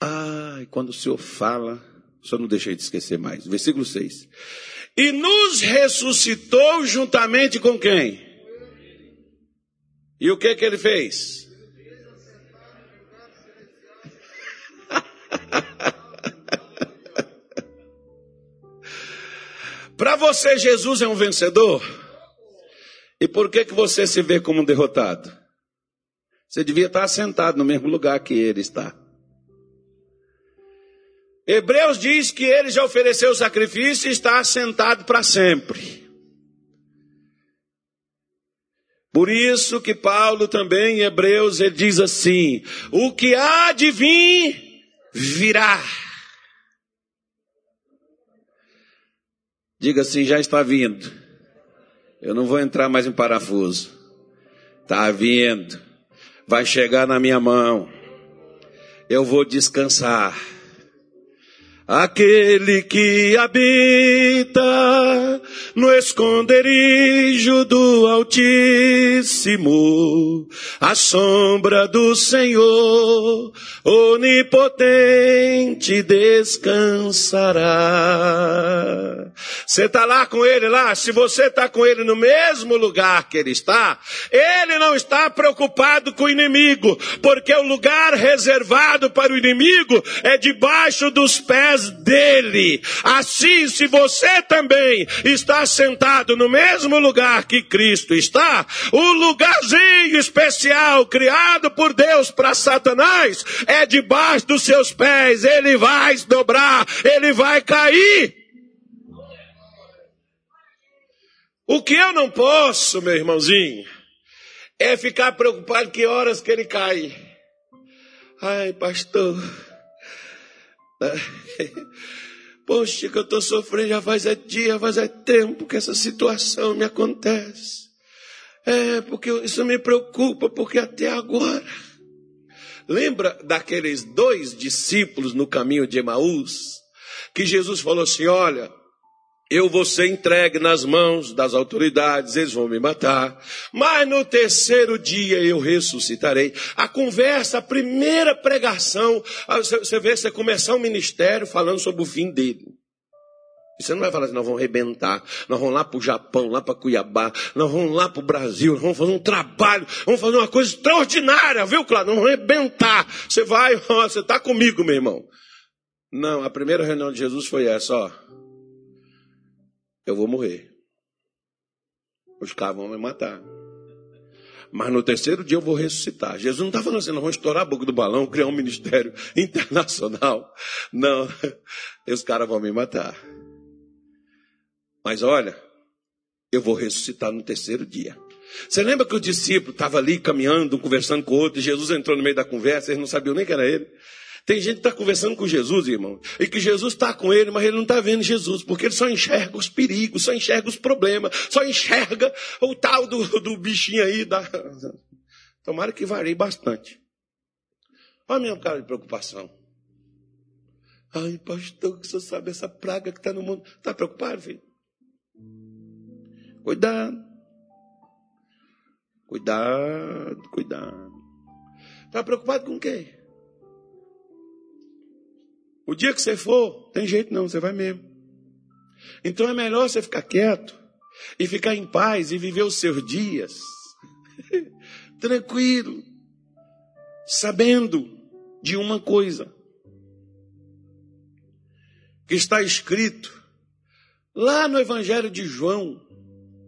Ah, e quando o Senhor fala, só não deixei de esquecer mais. Versículo 6. E nos ressuscitou juntamente com quem? E o que que ele fez? Para você, Jesus é um vencedor? E por que, que você se vê como um derrotado? Você devia estar sentado no mesmo lugar que ele está. Hebreus diz que ele já ofereceu o sacrifício e está sentado para sempre. Por isso que Paulo também em Hebreus ele diz assim: o que há de vir virá. Diga assim: já está vindo. Eu não vou entrar mais em parafuso. Tá vindo. Vai chegar na minha mão. Eu vou descansar. Aquele que habita no esconderijo do Altíssimo, a sombra do Senhor onipotente descansará. Você está lá com ele lá, se você está com ele no mesmo lugar que ele está, ele não está preocupado com o inimigo, porque o lugar reservado para o inimigo é debaixo dos pés dele. Assim, se você também está sentado no mesmo lugar que Cristo está, o lugarzinho especial criado por Deus para Satanás é debaixo dos seus pés. Ele vai dobrar, ele vai cair. O que eu não posso, meu irmãozinho, é ficar preocupado que horas que ele cai. Ai, pastor. [laughs] Poxa, que eu estou sofrendo já faz é dia, faz é tempo que essa situação me acontece. É, porque isso me preocupa, porque até agora. Lembra daqueles dois discípulos no caminho de Emaús? Que Jesus falou assim: olha, eu vou ser entregue nas mãos das autoridades, eles vão me matar, mas no terceiro dia eu ressuscitarei. A conversa, a primeira pregação, você vê, você começar um ministério falando sobre o fim dele. Você não vai falar assim, nós vamos arrebentar, nós vamos lá para o Japão, lá para Cuiabá, nós vamos lá para o Brasil, nós vamos fazer um trabalho, vamos fazer uma coisa extraordinária, viu, Claro? Nós vamos arrebentar. Você vai, [laughs] você está comigo, meu irmão. Não, a primeira reunião de Jesus foi essa, ó eu vou morrer. Os caras vão me matar. Mas no terceiro dia eu vou ressuscitar. Jesus não está falando assim, nós vamos estourar a boca do balão, criar um ministério [laughs] internacional. Não, [laughs] os caras vão me matar. Mas olha, eu vou ressuscitar no terceiro dia. Você lembra que o discípulo estava ali caminhando, conversando com o outro, e Jesus entrou no meio da conversa, eles não sabiam nem que era ele. Tem gente que está conversando com Jesus, irmão, e que Jesus está com ele, mas ele não está vendo Jesus, porque ele só enxerga os perigos, só enxerga os problemas, só enxerga o tal do, do bichinho aí. Da... Tomara que varie bastante. Olha a minha cara de preocupação. Ai, pastor, que você sabe essa praga que está no mundo. Está preocupado, filho? Cuidado. Cuidado, cuidado. Está preocupado com o quê? O dia que você for, tem jeito não, você vai mesmo. Então é melhor você ficar quieto e ficar em paz e viver os seus dias [laughs] tranquilo, sabendo de uma coisa que está escrito lá no Evangelho de João,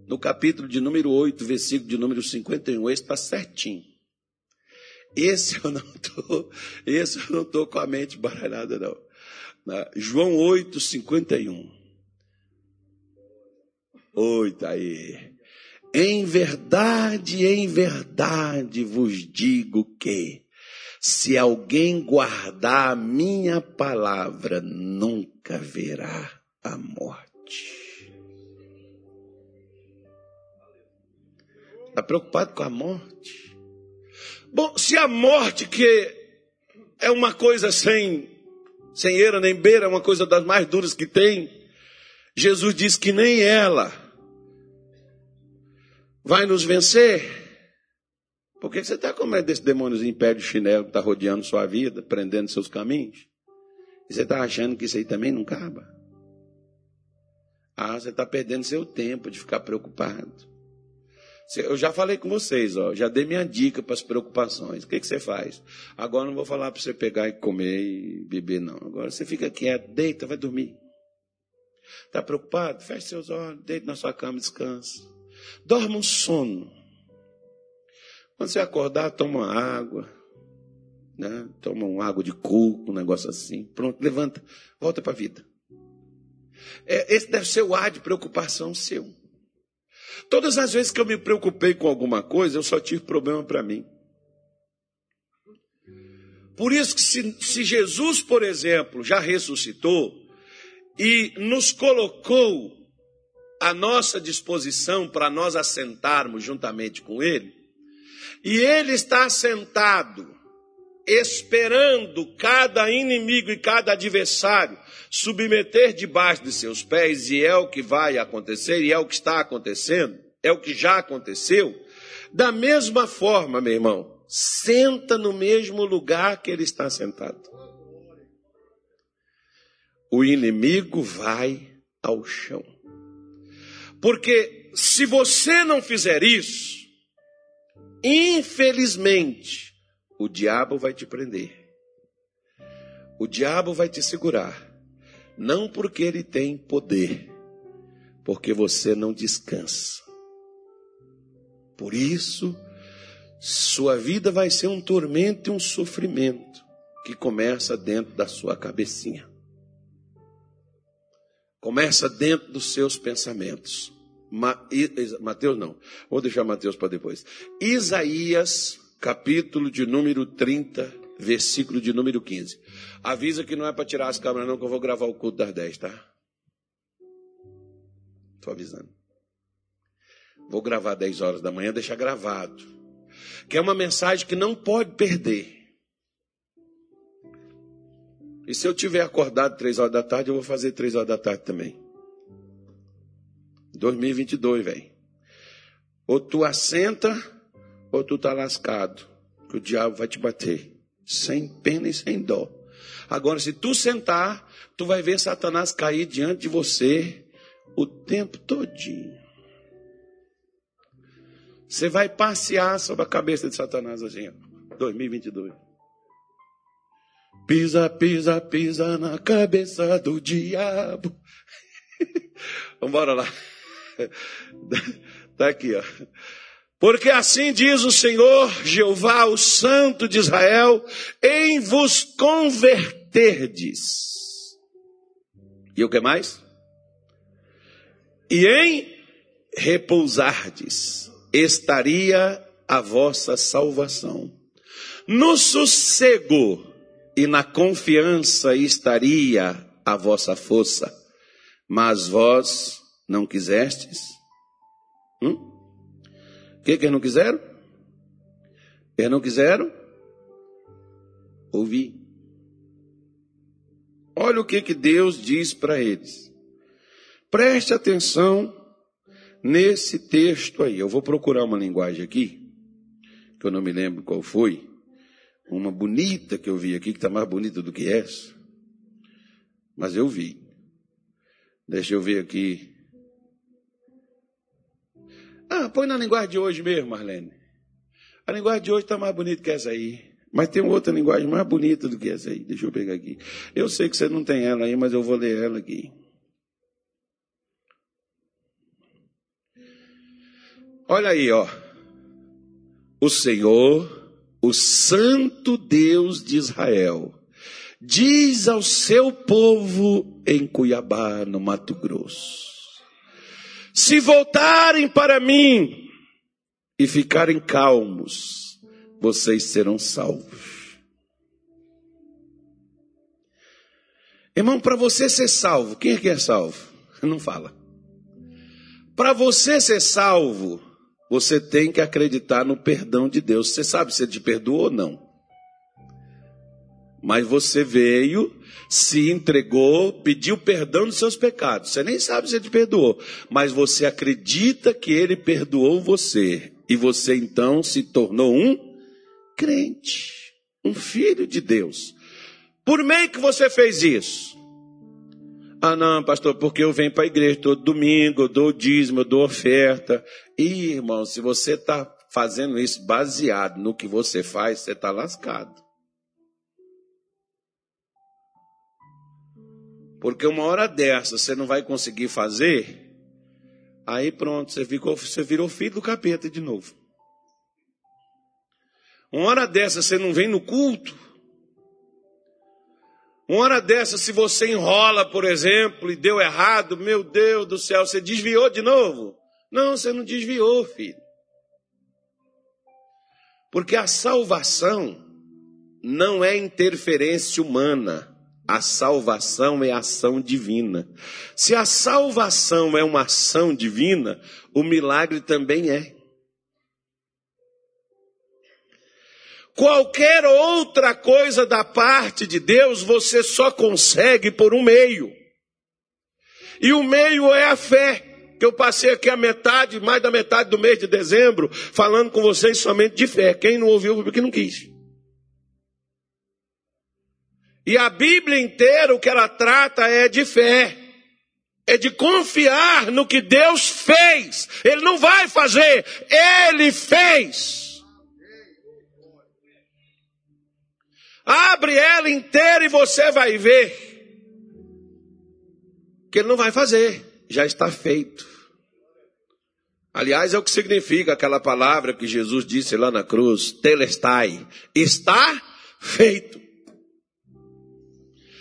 no capítulo de número 8, versículo de número 51, esse está certinho. Esse eu não tô, [laughs] esse eu não tô com a mente baralhada não. João 8, 51. Oi, tá aí. Em verdade, em verdade vos digo que, se alguém guardar a minha palavra, nunca verá a morte. Está preocupado com a morte? Bom, se a morte que é uma coisa sem sem eira nem beira, é uma coisa das mais duras que tem. Jesus diz que nem ela vai nos vencer. Por que você está com medo desse demôniozinho pé de chinelo que está rodeando sua vida, prendendo seus caminhos? E você está achando que isso aí também não acaba? Ah, você está perdendo seu tempo de ficar preocupado. Eu já falei com vocês, ó, já dei minha dica para as preocupações. O que, que você faz? Agora não vou falar para você pegar e comer e beber, não. Agora você fica quieto, deita, vai dormir. Está preocupado? Feche seus olhos, deita na sua cama, descansa. Dorma um sono. Quando você acordar, toma água. Né? Toma uma água de coco, um negócio assim. Pronto, levanta, volta para a vida. É, esse deve ser o ar de preocupação seu. Todas as vezes que eu me preocupei com alguma coisa, eu só tive problema para mim. Por isso que se, se, Jesus, por exemplo, já ressuscitou e nos colocou à nossa disposição para nós assentarmos juntamente com Ele, e Ele está sentado, esperando cada inimigo e cada adversário submeter debaixo de seus pés, e é o que vai acontecer, e é o que está acontecendo, é o que já aconteceu. Da mesma forma, meu irmão, senta no mesmo lugar que ele está sentado. O inimigo vai ao chão. Porque se você não fizer isso, infelizmente, o diabo vai te prender. O diabo vai te segurar. Não porque ele tem poder, porque você não descansa. Por isso, sua vida vai ser um tormento e um sofrimento que começa dentro da sua cabecinha. Começa dentro dos seus pensamentos. Mateus não, vou deixar Mateus para depois. Isaías, capítulo de número 30, versículo de número 15. Avisa que não é para tirar as câmeras, não, que eu vou gravar o culto das 10, tá? Estou avisando. Vou gravar 10 horas da manhã, deixar gravado. Que é uma mensagem que não pode perder. E se eu tiver acordado 3 horas da tarde, eu vou fazer 3 horas da tarde também. 2022, velho. Ou tu assenta, ou tu tá lascado. Que o diabo vai te bater. Sem pena e sem dó. Agora, se tu sentar, tu vai ver Satanás cair diante de você o tempo todinho. Você vai passear sobre a cabeça de Satanás assim, ó, 2022. Pisa, pisa, pisa na cabeça do diabo. [laughs] Vamos lá. Está [laughs] aqui, ó. Porque assim diz o Senhor Jeová, o Santo de Israel, em vos converterdes. E o que mais? E em repousardes estaria a vossa salvação. No sossego e na confiança estaria a vossa força, mas vós não quisestes? Hum? O que, que eles não quiseram? Eles não quiseram ouvir. Olha o que, que Deus diz para eles. Preste atenção nesse texto aí. Eu vou procurar uma linguagem aqui, que eu não me lembro qual foi. Uma bonita que eu vi aqui, que está mais bonita do que essa. Mas eu vi. Deixa eu ver aqui. Ah, põe na linguagem de hoje mesmo, Marlene. A linguagem de hoje está mais bonita que essa aí. Mas tem outra linguagem mais bonita do que essa aí. Deixa eu pegar aqui. Eu sei que você não tem ela aí, mas eu vou ler ela aqui. Olha aí, ó. O Senhor, o Santo Deus de Israel, diz ao seu povo em Cuiabá, no Mato Grosso: Se voltarem para mim e ficarem calmos, vocês serão salvos. Irmão, para você ser salvo, quem é que é salvo? [laughs] Não fala. Para você ser salvo, você tem que acreditar no perdão de Deus. Você sabe se ele te perdoou ou não. Mas você veio, se entregou, pediu perdão dos seus pecados. Você nem sabe se ele te perdoou, mas você acredita que ele perdoou você. E você então se tornou um crente, um filho de Deus. Por meio que você fez isso? Ah, não, pastor, porque eu venho para a igreja todo domingo, eu dou dízimo, eu dou oferta. E, irmão, se você está fazendo isso baseado no que você faz, você está lascado. Porque uma hora dessa você não vai conseguir fazer, aí pronto, você, ficou, você virou filho do capeta de novo. Uma hora dessa você não vem no culto, uma hora dessa, se você enrola, por exemplo, e deu errado, meu Deus do céu, você desviou de novo? Não, você não desviou, filho. Porque a salvação não é interferência humana. A salvação é ação divina. Se a salvação é uma ação divina, o milagre também é. Qualquer outra coisa da parte de Deus você só consegue por um meio. E o meio é a fé. Que eu passei aqui a metade, mais da metade do mês de dezembro, falando com vocês somente de fé. Quem não ouviu porque não quis. E a Bíblia inteira, o que ela trata é de fé. É de confiar no que Deus fez. Ele não vai fazer, ele fez. Abre ela inteira e você vai ver que ele não vai fazer, já está feito. Aliás, é o que significa aquela palavra que Jesus disse lá na cruz, telestai, está feito.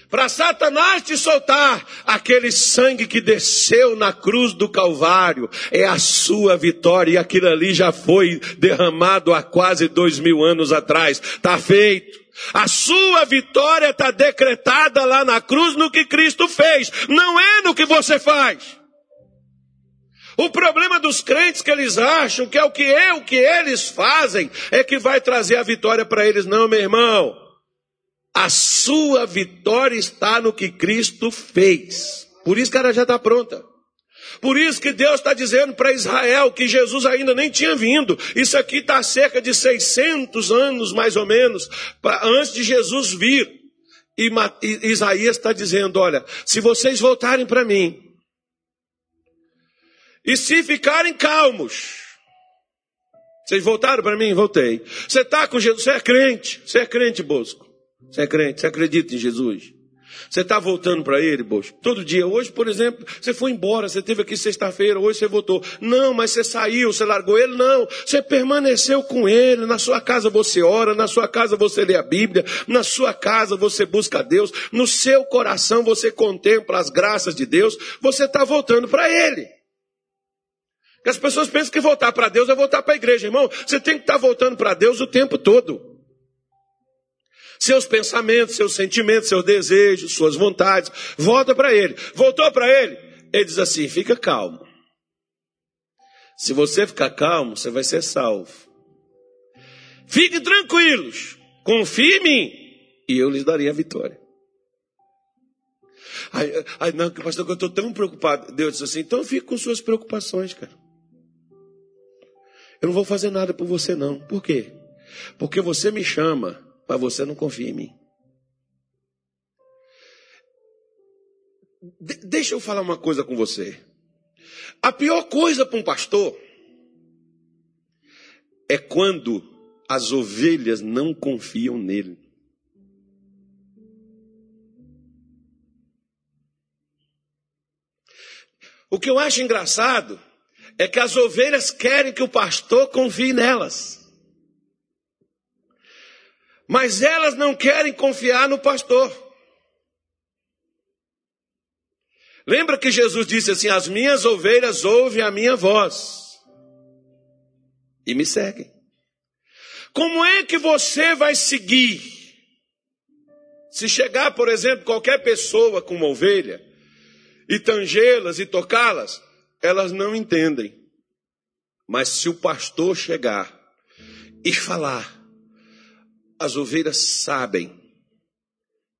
Para Satanás te soltar, aquele sangue que desceu na cruz do Calvário é a sua vitória, e aquilo ali já foi derramado há quase dois mil anos atrás. Está feito. A sua vitória está decretada lá na cruz no que Cristo fez, não é no que você faz. O problema dos crentes que eles acham que é o que é o que eles fazem é que vai trazer a vitória para eles. Não, meu irmão. A sua vitória está no que Cristo fez. Por isso que ela já está pronta. Por isso que Deus está dizendo para Israel que Jesus ainda nem tinha vindo. Isso aqui está cerca de 600 anos, mais ou menos, pra, antes de Jesus vir. E, e Isaías está dizendo: olha, se vocês voltarem para mim, e se ficarem calmos, vocês voltaram para mim? Voltei. Você está com Jesus? Você é crente? Você é crente, Bosco? Você é crente? Você acredita em Jesus? Você está voltando para ele, Bosco? Todo dia. Hoje, por exemplo, você foi embora, você teve aqui sexta-feira, hoje você voltou. Não, mas você saiu, você largou ele? Não. Você permaneceu com ele. Na sua casa você ora, na sua casa você lê a Bíblia, na sua casa você busca Deus, no seu coração você contempla as graças de Deus. Você está voltando para ele. As pessoas pensam que voltar para Deus é voltar para a igreja, irmão. Você tem que estar tá voltando para Deus o tempo todo seus pensamentos, seus sentimentos, seus desejos, suas vontades. Volta para ele. Voltou para ele. Ele diz assim: fica calmo. Se você ficar calmo, você vai ser salvo. Fiquem tranquilos. Confie em mim. E eu lhes darei a vitória. Ai, ai não, pastor, eu estou tão preocupado. Deus disse assim: então fique com suas preocupações, cara. Eu não vou fazer nada por você, não. Por quê? Porque você me chama mas você não confia em mim. De deixa eu falar uma coisa com você. A pior coisa para um pastor é quando as ovelhas não confiam nele. O que eu acho engraçado é que as ovelhas querem que o pastor confie nelas. Mas elas não querem confiar no pastor. Lembra que Jesus disse assim: As minhas ovelhas ouvem a minha voz e me seguem. Como é que você vai seguir? Se chegar, por exemplo, qualquer pessoa com uma ovelha e tangê-las e tocá-las, elas não entendem. Mas se o pastor chegar e falar, as ovelhas sabem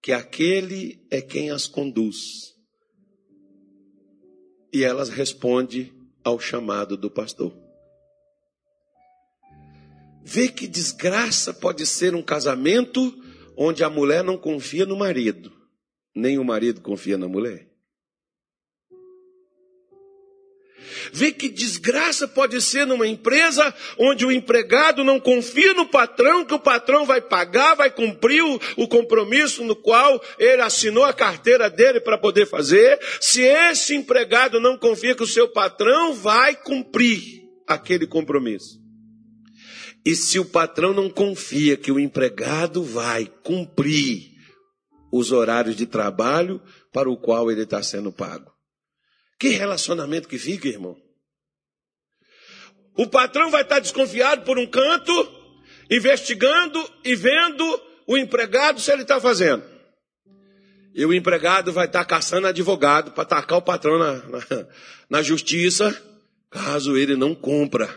que aquele é quem as conduz. E elas respondem ao chamado do pastor. Vê que desgraça pode ser um casamento onde a mulher não confia no marido, nem o marido confia na mulher. Vê que desgraça pode ser numa empresa onde o empregado não confia no patrão, que o patrão vai pagar, vai cumprir o, o compromisso no qual ele assinou a carteira dele para poder fazer. Se esse empregado não confia que o seu patrão vai cumprir aquele compromisso. E se o patrão não confia que o empregado vai cumprir os horários de trabalho para o qual ele está sendo pago. Que relacionamento que fica, irmão? O patrão vai estar desconfiado por um canto, investigando e vendo o empregado se ele está fazendo. E o empregado vai estar caçando advogado para tacar o patrão na, na, na justiça, caso ele não cumpra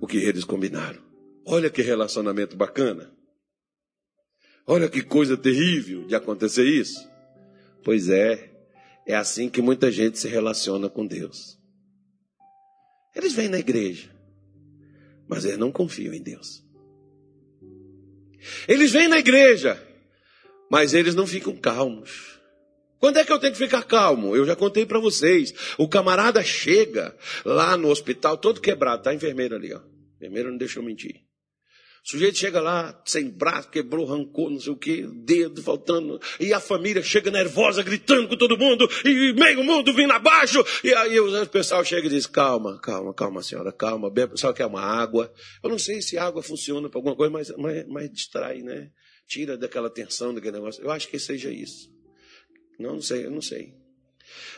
o que eles combinaram. Olha que relacionamento bacana. Olha que coisa terrível de acontecer isso. Pois é, é assim que muita gente se relaciona com Deus. Eles vêm na igreja, mas eles não confiam em Deus. Eles vêm na igreja, mas eles não ficam calmos. Quando é que eu tenho que ficar calmo? Eu já contei para vocês. O camarada chega lá no hospital todo quebrado, tá a enfermeira ali, ó. A enfermeira não deixou mentir. O sujeito chega lá, sem braço, quebrou, arrancou, não sei o que, dedo faltando, e a família chega nervosa, gritando com todo mundo, e meio mundo vindo abaixo, e aí o pessoal chega e diz, calma, calma, calma senhora, calma, bebe, só quer uma água. Eu não sei se água funciona para alguma coisa, mas, mas, mas distrai, né? Tira daquela tensão, daquele negócio. Eu acho que seja isso. Não, não sei, eu não sei.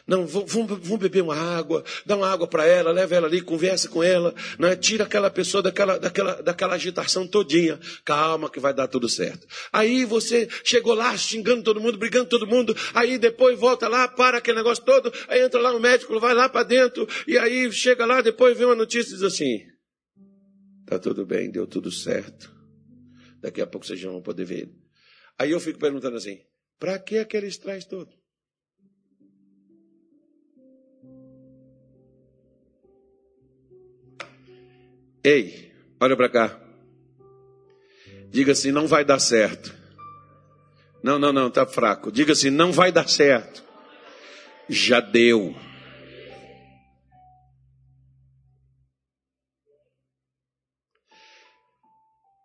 Não, vamos, beber uma água, dá uma água para ela, leva ela ali, conversa com ela, né? tira aquela pessoa daquela, daquela, daquela agitação todinha. Calma que vai dar tudo certo. Aí você chegou lá xingando todo mundo, brigando todo mundo, aí depois volta lá, para aquele negócio todo, aí entra lá o médico, vai lá para dentro, e aí chega lá, depois vê uma notícia e diz assim, tá tudo bem, deu tudo certo. Daqui a pouco vocês já vão poder ver. Aí eu fico perguntando assim, para que aquele estresse todo? Ei, olha para cá. Diga assim: não vai dar certo. Não, não, não, tá fraco. Diga assim: não vai dar certo. Já deu.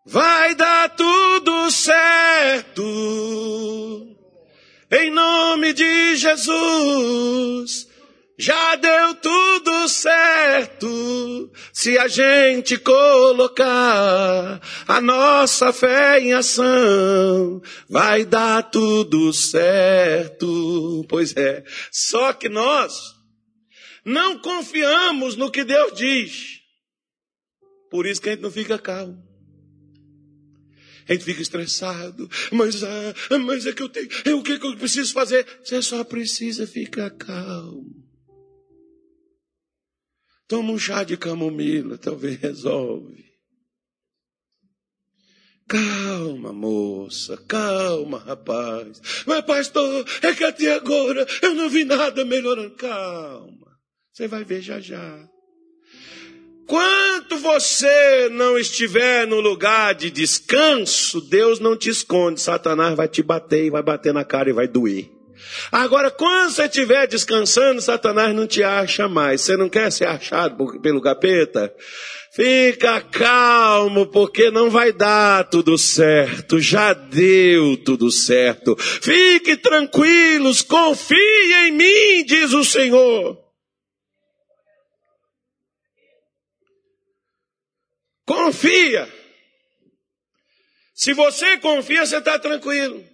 Vai dar tudo certo. Em nome de Jesus. Já deu tudo certo se a gente colocar a nossa fé em ação. Vai dar tudo certo. Pois é. Só que nós não confiamos no que Deus diz. Por isso que a gente não fica calmo. A gente fica estressado, mas, ah, mas é que eu tenho, é o que, que eu preciso fazer? Você só precisa ficar calmo. Toma um chá de camomila, talvez resolve. Calma, moça, calma, rapaz. Mas, pastor, é que até agora eu não vi nada melhorando. Calma, você vai ver já já. Quanto você não estiver no lugar de descanso, Deus não te esconde. Satanás vai te bater e vai bater na cara e vai doer. Agora, quando você estiver descansando, Satanás não te acha mais. Você não quer ser achado pelo capeta? Fica calmo, porque não vai dar tudo certo. Já deu tudo certo. Fique tranquilos, confie em mim, diz o Senhor. Confia. Se você confia, você está tranquilo.